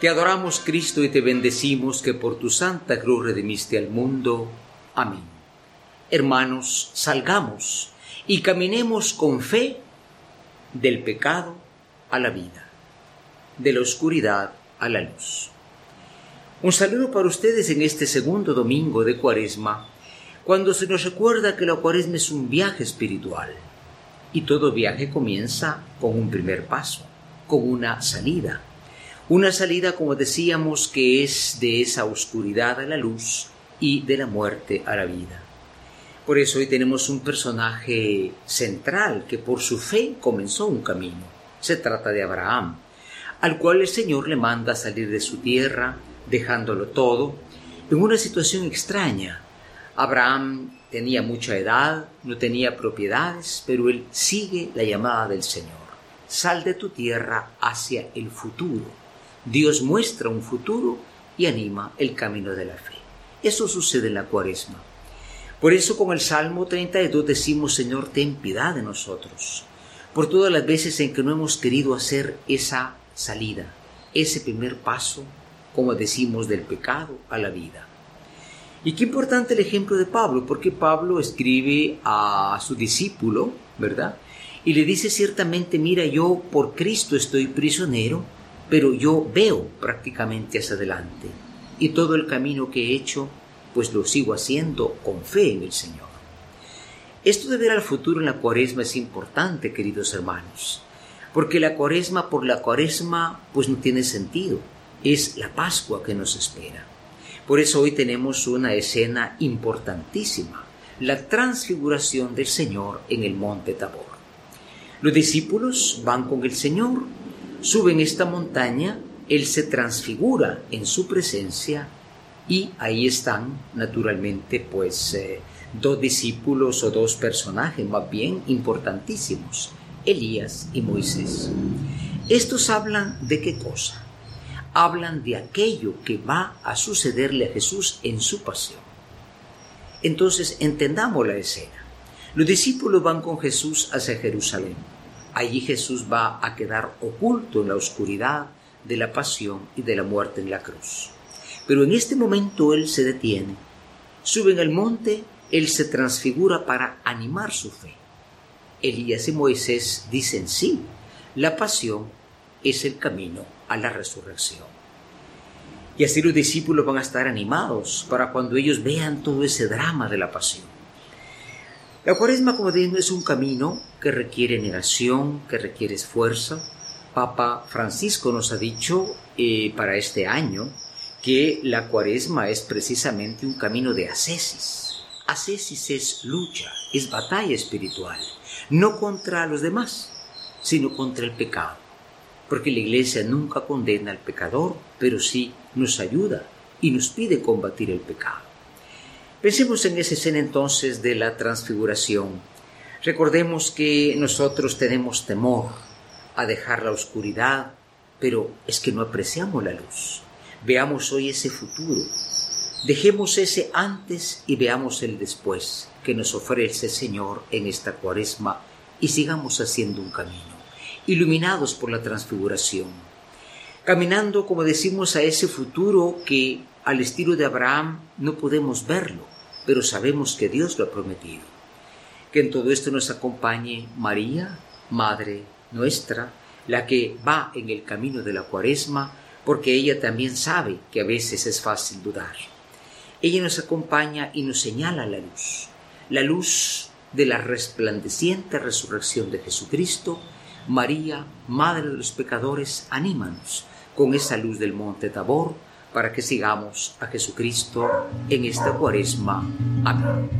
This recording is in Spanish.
Te adoramos Cristo y te bendecimos que por tu santa cruz redimiste al mundo. Amén. Hermanos, salgamos y caminemos con fe del pecado a la vida, de la oscuridad a la luz. Un saludo para ustedes en este segundo domingo de Cuaresma, cuando se nos recuerda que la Cuaresma es un viaje espiritual y todo viaje comienza con un primer paso, con una salida una salida, como decíamos, que es de esa oscuridad a la luz y de la muerte a la vida. Por eso hoy tenemos un personaje central que por su fe comenzó un camino. Se trata de Abraham, al cual el Señor le manda salir de su tierra, dejándolo todo, en una situación extraña. Abraham tenía mucha edad, no tenía propiedades, pero él sigue la llamada del Señor. Sal de tu tierra hacia el futuro Dios muestra un futuro y anima el camino de la fe. Eso sucede en la cuaresma. Por eso con el Salmo 32 decimos, Señor, ten piedad de nosotros, por todas las veces en que no hemos querido hacer esa salida, ese primer paso, como decimos, del pecado a la vida. Y qué importante el ejemplo de Pablo, porque Pablo escribe a su discípulo, ¿verdad? Y le dice ciertamente, mira, yo por Cristo estoy prisionero, pero yo veo prácticamente hacia adelante y todo el camino que he hecho pues lo sigo haciendo con fe en el Señor. Esto de ver al futuro en la cuaresma es importante, queridos hermanos, porque la cuaresma por la cuaresma pues no tiene sentido, es la Pascua que nos espera. Por eso hoy tenemos una escena importantísima, la transfiguración del Señor en el monte Tabor. Los discípulos van con el Señor suben esta montaña, Él se transfigura en su presencia y ahí están naturalmente pues eh, dos discípulos o dos personajes más bien importantísimos, Elías y Moisés. Estos hablan de qué cosa? Hablan de aquello que va a sucederle a Jesús en su pasión. Entonces entendamos la escena. Los discípulos van con Jesús hacia Jerusalén Allí Jesús va a quedar oculto en la oscuridad de la pasión y de la muerte en la cruz. Pero en este momento Él se detiene, sube en el monte, Él se transfigura para animar su fe. Elías y Moisés dicen sí, la pasión es el camino a la resurrección. Y así los discípulos van a estar animados para cuando ellos vean todo ese drama de la pasión. La cuaresma, como digo, es un camino que requiere negación, que requiere esfuerzo. Papa Francisco nos ha dicho eh, para este año que la cuaresma es precisamente un camino de ascesis. Ascesis es lucha, es batalla espiritual, no contra los demás, sino contra el pecado. Porque la iglesia nunca condena al pecador, pero sí nos ayuda y nos pide combatir el pecado. Pensemos en esa escena entonces de la transfiguración. Recordemos que nosotros tenemos temor a dejar la oscuridad, pero es que no apreciamos la luz. Veamos hoy ese futuro. Dejemos ese antes y veamos el después que nos ofrece el Señor en esta cuaresma y sigamos haciendo un camino, iluminados por la transfiguración, caminando, como decimos, a ese futuro que al estilo de Abraham no podemos verlo, pero sabemos que Dios lo ha prometido. Que en todo esto nos acompañe María, Madre nuestra, la que va en el camino de la cuaresma, porque ella también sabe que a veces es fácil dudar. Ella nos acompaña y nos señala la luz, la luz de la resplandeciente resurrección de Jesucristo. María, Madre de los pecadores, anímanos con esa luz del monte Tabor, para que sigamos a Jesucristo en esta cuaresma. Amén.